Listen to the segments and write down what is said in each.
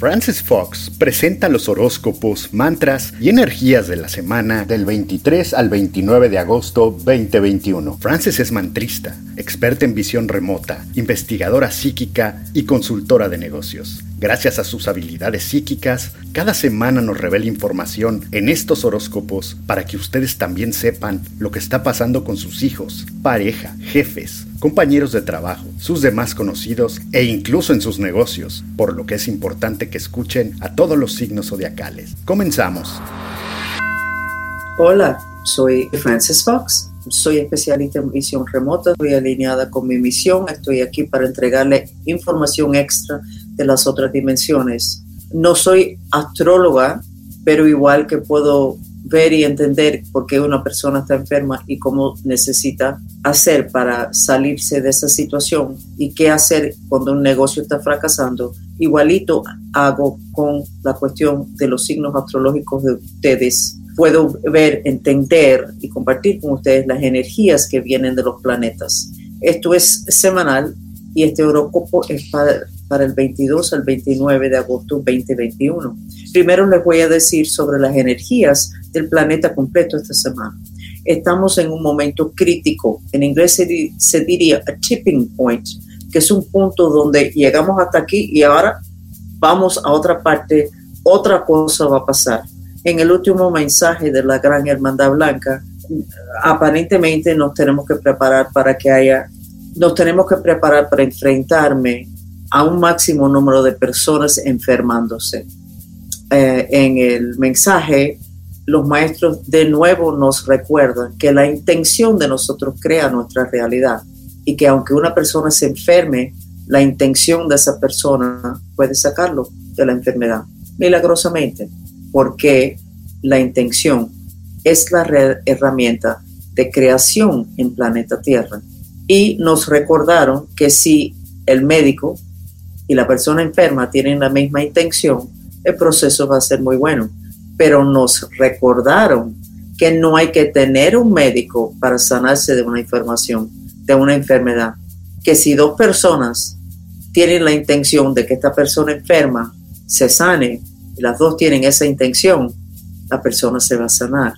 Francis Fox presenta los horóscopos, mantras y energías de la semana del 23 al 29 de agosto 2021. Francis es mantrista, experta en visión remota, investigadora psíquica y consultora de negocios. Gracias a sus habilidades psíquicas, cada semana nos revela información en estos horóscopos para que ustedes también sepan lo que está pasando con sus hijos, pareja, jefes, compañeros de trabajo, sus demás conocidos e incluso en sus negocios, por lo que es importante que escuchen a todos los signos zodiacales. Comenzamos. Hola, soy Francis Fox. Soy especialista en visión remota, estoy alineada con mi misión, estoy aquí para entregarle información extra de las otras dimensiones. No soy astróloga, pero igual que puedo ver y entender por qué una persona está enferma y cómo necesita hacer para salirse de esa situación y qué hacer cuando un negocio está fracasando, igualito hago con la cuestión de los signos astrológicos de ustedes. Puedo ver, entender y compartir con ustedes las energías que vienen de los planetas. Esto es semanal y este horóscopo es para, para el 22 al 29 de agosto 2021. Primero les voy a decir sobre las energías del planeta completo esta semana. Estamos en un momento crítico, en inglés se, diría a tipping point, que es un punto donde llegamos hasta aquí y ahora vamos a otra parte, otra cosa va a pasar. En el último mensaje de la Gran Hermandad Blanca, aparentemente nos tenemos que preparar para que haya, nos tenemos que preparar para enfrentarme a un máximo número de personas enfermándose. Eh, en el mensaje los maestros de nuevo nos recuerdan que la intención de nosotros crea nuestra realidad y que aunque una persona se enferme, la intención de esa persona puede sacarlo de la enfermedad milagrosamente, porque la intención es la herramienta de creación en planeta Tierra. Y nos recordaron que si el médico y la persona enferma tienen la misma intención, el proceso va a ser muy bueno pero nos recordaron que no hay que tener un médico para sanarse de una información, de una enfermedad. Que si dos personas tienen la intención de que esta persona enferma se sane, y las dos tienen esa intención, la persona se va a sanar.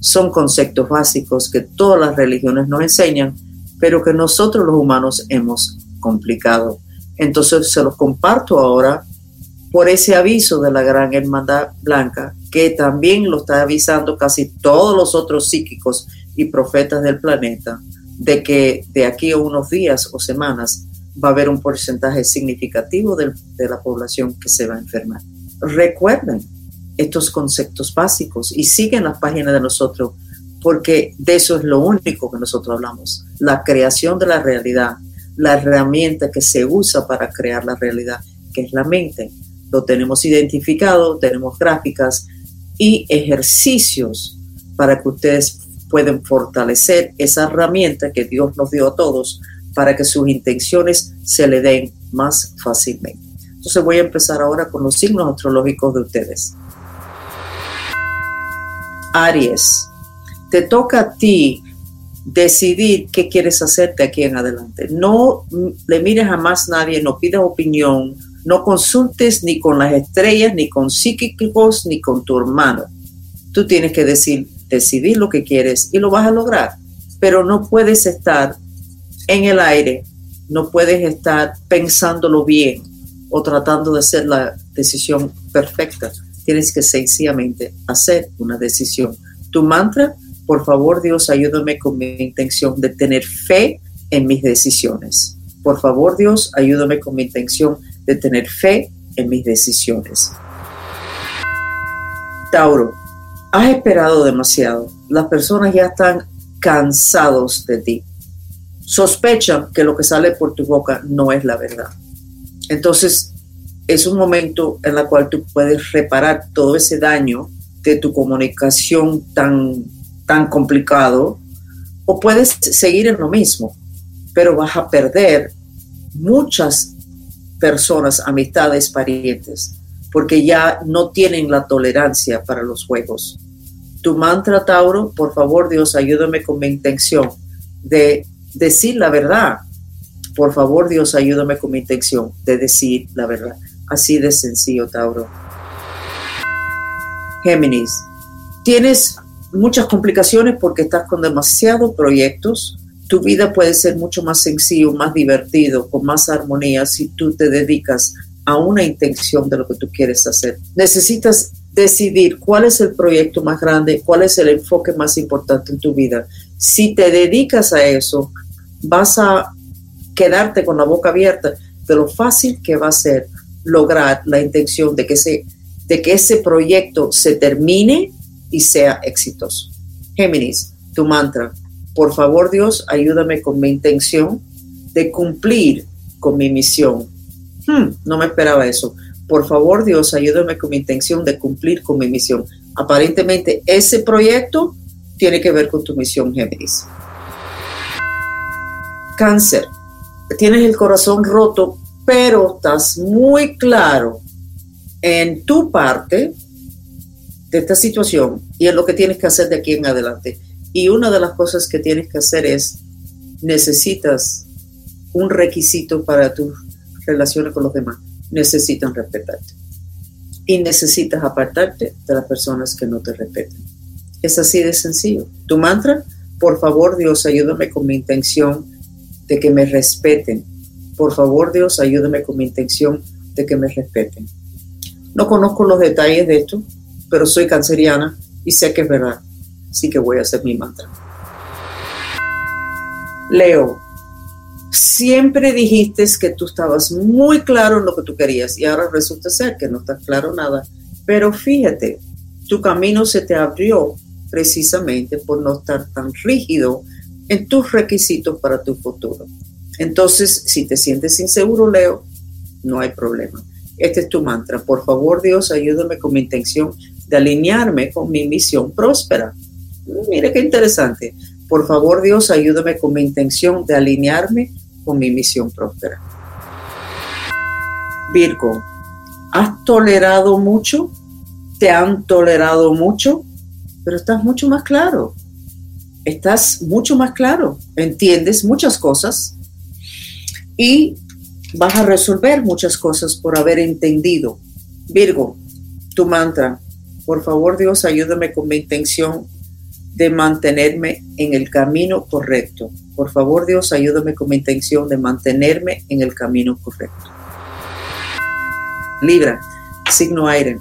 Son conceptos básicos que todas las religiones nos enseñan, pero que nosotros los humanos hemos complicado. Entonces se los comparto ahora por ese aviso de la Gran Hermandad Blanca, que también lo está avisando casi todos los otros psíquicos y profetas del planeta, de que de aquí a unos días o semanas va a haber un porcentaje significativo de, la población que se va a enfermar. Recuerden estos conceptos básicos y siguen las páginas de nosotros, porque de eso es lo único que nosotros hablamos, la creación de la realidad, la herramienta que se usa para crear la realidad, que es la mente lo tenemos identificado, tenemos gráficas y ejercicios para que ustedes puedan fortalecer esa herramienta que Dios nos dio a todos para que sus intenciones se le den más fácilmente. Entonces voy a empezar ahora con los signos astrológicos de ustedes. Aries, te toca a ti decidir qué quieres hacer de aquí en adelante. No le mires a más nadie, no pidas opinión, no consultes ni con las estrellas, ni con psíquicos, ni con tu hermano. Tú tienes que decir, decidir lo que quieres y lo vas a lograr. Pero no puedes estar en el aire, no puedes estar pensándolo bien o tratando de hacer la decisión perfecta. Tienes que sencillamente hacer una decisión. Tu mantra, por favor Dios, ayúdame con mi intención de tener fe en mis decisiones. Por favor Dios, ayúdame con mi intención de tener fe en mis decisiones. Tauro, has esperado demasiado. Las personas ya están cansados de ti. Sospechan que lo que sale por tu boca no es la verdad. Entonces, es un momento en el cual tú puedes reparar todo ese daño de tu comunicación tan, tan complicado o puedes seguir en lo mismo, pero vas a perder muchas personas, amistades, parientes, porque ya no tienen la tolerancia para los juegos. Tu mantra, Tauro, por favor, Dios, ayúdame con mi intención de decir la verdad. Por favor, Dios, ayúdame con mi intención de decir la verdad. Así de sencillo, Tauro. Géminis, tienes muchas complicaciones porque estás con demasiados proyectos. Tu vida puede ser mucho más sencillo, más divertido, con más armonía si tú te dedicas a una intención de lo que tú quieres hacer. Necesitas decidir cuál es el proyecto más grande, cuál es el enfoque más importante en tu vida. Si te dedicas a eso, vas a quedarte con la boca abierta de lo fácil que va a ser lograr la intención de que ese, de que ese proyecto se termine y sea exitoso. Géminis, tu mantra. Por favor, Dios, ayúdame con mi intención de cumplir con mi misión. Hmm, no me esperaba eso. Por favor, Dios, ayúdame con mi intención de cumplir con mi misión. Aparentemente, ese proyecto tiene que ver con tu misión, Géminis. Cáncer, tienes el corazón roto, pero estás muy claro en tu parte de esta situación y en lo que tienes que hacer de aquí en adelante. Y una de las cosas que tienes que hacer es, necesitas un requisito para tus relaciones con los demás. Necesitan respetarte. Y necesitas apartarte de las personas que no te respetan. Es así de sencillo. Tu mantra, por favor Dios, ayúdame con mi intención de que me respeten. Por favor, Dios, ayúdame con mi intención de que me respeten. No conozco los detalles de esto, pero soy canceriana y sé que es verdad. Así que voy a hacer mi mantra. Leo, siempre dijiste que tú estabas muy claro en lo que tú querías y ahora resulta ser que no estás claro nada. Pero fíjate, tu camino se te abrió precisamente por no estar tan rígido en tus requisitos para tu futuro. Entonces, si te sientes inseguro, Leo, no hay problema. Este es tu mantra. Por favor, Dios, ayúdame con mi intención de alinearme con mi misión próspera. Mire qué interesante. Por favor, Dios, ayúdame con mi intención de alinearme con mi misión próspera. Virgo, ¿has tolerado mucho? ¿Te han tolerado mucho? Pero estás mucho más claro estás mucho más claro, entiendes muchas cosas y vas a resolver muchas cosas por haber entendido. Virgo, tu mantra, por favor Dios, ayúdame con mi intención de mantenerme en el camino correcto. Por favor Dios, ayúdame con mi intención de mantenerme en el camino correcto. Libra, signo aire.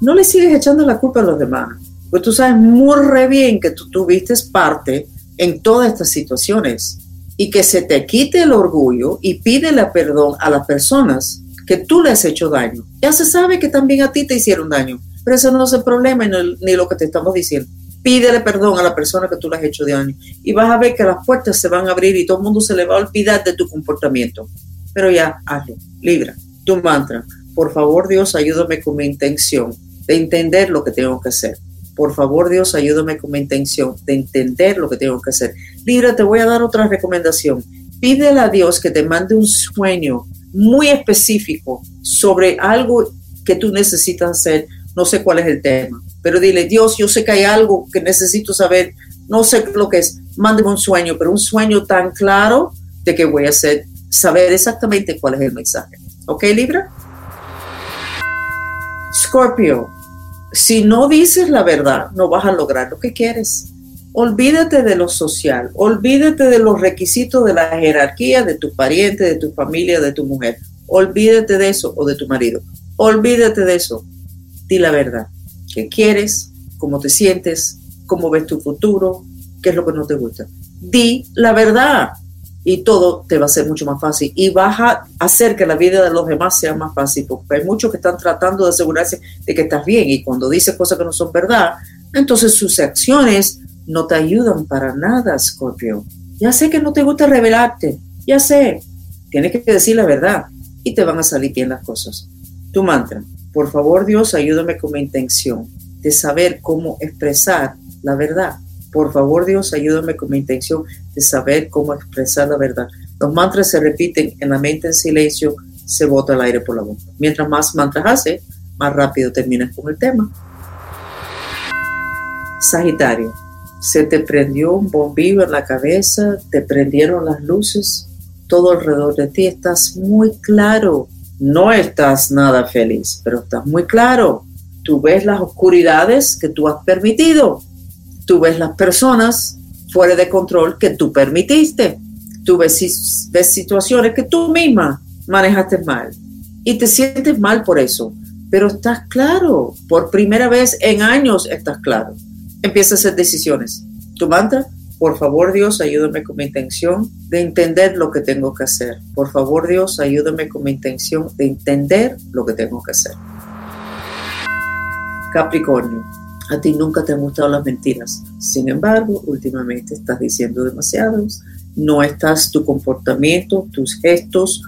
No le sigues echando la culpa a los demás. Pues tú sabes muy re bien que tú tuviste parte en todas estas situaciones y que se te quite el orgullo y pídele perdón a las personas que tú le has hecho daño. Ya se sabe que también a ti te hicieron daño, pero eso no es el problema ni lo que te estamos diciendo. Pídele perdón a la persona que tú le has hecho daño y vas a ver que las puertas se van a abrir y todo el mundo se le va a olvidar de tu comportamiento. Pero ya, hazlo, libra, tu mantra. Por favor, Dios, ayúdame con mi intención de entender lo que tengo que hacer por favor, Dios, ayúdame con mi intención de entender lo que tengo que hacer. Libra, te voy a dar otra recomendación. Pídele a Dios que te mande un sueño muy específico sobre algo que tú necesitas hacer. No sé cuál es el tema, pero dile, Dios, yo sé que hay algo que necesito saber. No sé lo que es. Mándeme un sueño, pero un sueño tan claro de que voy a hacer, saber exactamente cuál es el mensaje. ¿Ok, Libra? Scorpio, si no dices la verdad, no vas a lograr lo que quieres. Olvídate de lo social, olvídate de los requisitos de la jerarquía de tu pariente, de tu familia, de tu mujer. Olvídate de eso o de tu marido. Olvídate de eso. Di la verdad. ¿Qué quieres? ¿Cómo te sientes? ¿Cómo ves tu futuro? ¿Qué es lo que no te gusta? Di la verdad y todo te va a ser mucho más fácil y vas a hacer que la vida de los demás sea más fácil, porque hay muchos que están tratando de asegurarse de que estás bien y cuando dices cosas que no son verdad, entonces sus acciones no te ayudan para nada, Scorpio. Ya sé que no te gusta revelarte, ya sé, tienes que decir la verdad y te van a salir bien las cosas. Tu mantra, por favor Dios, ayúdame con mi intención de saber cómo expresar la verdad por favor, Dios, ayúdame con mi intención de saber cómo expresar la verdad. Los mantras se repiten en la mente en silencio, se bota el aire por la boca. Mientras más mantras haces, más rápido terminas con el tema. Sagitario, se te prendió un bombillo en la cabeza, te prendieron las luces, todo alrededor de ti estás muy claro, no estás nada feliz, pero estás muy claro. Tú ves las oscuridades que tú has permitido. Tú ves las personas fuera de control que tú permitiste. Tú ves, ves situaciones que tú misma manejaste mal y te sientes mal por eso. Pero estás claro, por primera vez en años estás claro. Empieza a hacer decisiones. Tu mantra, por favor Dios, ayúdame con mi intención de entender lo que tengo que hacer. Por favor Dios, ayúdame con mi intención de entender lo que tengo que hacer. Capricornio, a ti nunca te han gustado las mentiras. Sin embargo, últimamente estás diciendo demasiados. No estás tu comportamiento, tus gestos,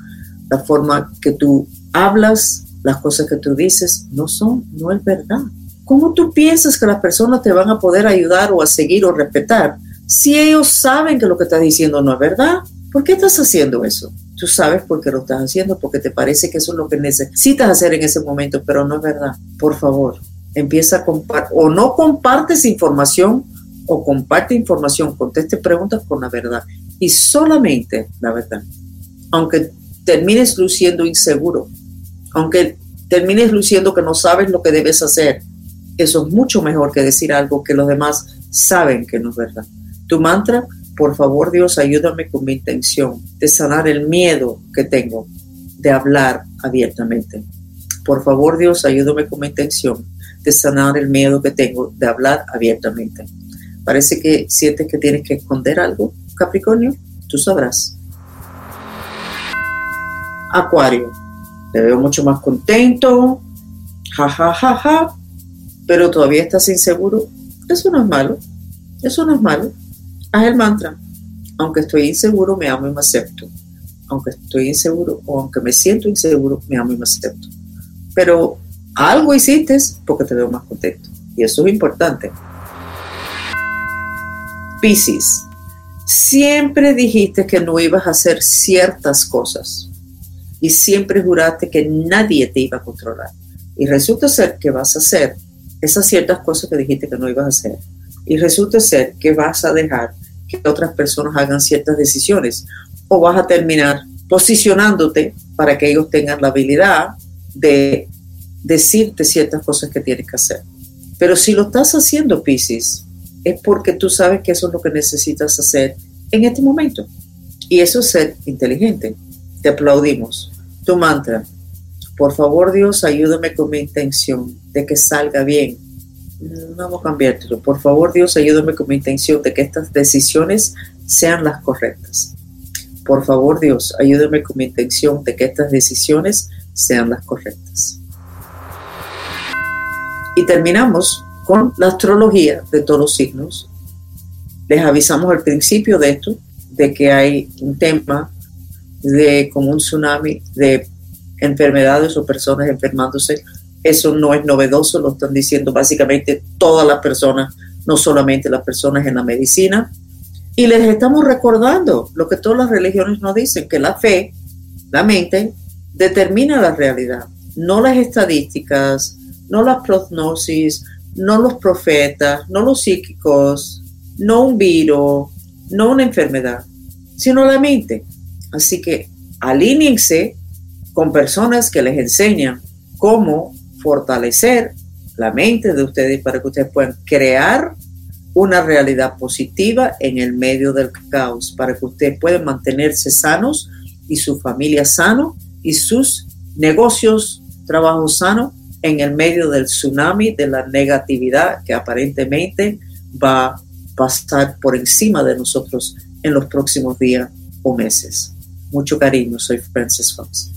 la forma que tú hablas, las cosas que tú dices, no son, no es verdad. ¿Cómo tú piensas que las personas te van a poder ayudar o a seguir o respetar si ellos saben que lo que estás diciendo no es verdad? ¿Por qué estás haciendo eso? Tú sabes por qué lo estás haciendo, porque te parece que eso es lo que necesitas hacer en ese momento, pero no es verdad. Por favor, empieza a compartir, o no compartes información, o comparte información, conteste preguntas con la verdad. Y solamente la verdad. Aunque termines luciendo inseguro, aunque termines luciendo que no sabes lo que debes hacer, eso es mucho mejor que decir algo que los demás saben que no es verdad. Tu mantra, por favor Dios, ayúdame con mi intención de sanar el miedo que tengo de hablar abiertamente. Por favor Dios, ayúdame con mi intención de sanar el miedo que tengo de hablar abiertamente. Parece que sientes que tienes que esconder algo, Capricornio, tú sabrás. Acuario, te veo mucho más contento, ja, ja, ja, ja, pero todavía estás inseguro. Eso no es malo, eso no es malo. Haz el mantra. Aunque estoy inseguro, me amo y me acepto. Aunque estoy inseguro o aunque me siento inseguro, me amo y me acepto. Pero algo hiciste porque te veo más contento. Y eso es importante. Piscis, siempre dijiste que no ibas a hacer ciertas cosas y siempre juraste que nadie te iba a controlar. Y resulta ser que vas a hacer esas ciertas cosas que dijiste que no ibas a hacer. Y resulta ser que vas a dejar que otras personas hagan ciertas decisiones o vas a terminar posicionándote para que ellos tengan la habilidad de decirte ciertas cosas que tienes que hacer. Pero si lo estás haciendo, Pisces, es porque tú sabes que eso es lo que necesitas hacer en este momento. Y eso es ser inteligente. Te aplaudimos. Tu mantra. Por favor, Dios, ayúdame con mi intención de que salga bien. Vamos a cambiártelo. Por favor, Dios, ayúdame con mi intención de que estas decisiones sean las correctas. Por favor, Dios, ayúdame con mi intención de que estas decisiones sean las correctas. Y terminamos con la astrología de todos los signos. Les avisamos al principio de esto, de que hay un tema de como un tsunami de enfermedades o personas enfermándose. Eso no es novedoso, lo están diciendo básicamente todas las personas, no solamente las personas en la medicina. Y les estamos recordando lo que todas las religiones nos dicen, que la fe, la mente, determina la realidad, no las estadísticas, no las prognosis, no los profetas, no los psíquicos, no un virus, no una enfermedad, sino la mente. Así que alíñense con personas que les enseñan cómo fortalecer la mente de ustedes para que ustedes puedan crear una realidad positiva en el medio del caos, para que ustedes puedan mantenerse sanos y su familia sano y sus negocios, trabajo sano en el medio del tsunami de la negatividad que aparentemente va a pasar por encima de nosotros en los próximos días o meses. Mucho cariño, soy Francis Fox.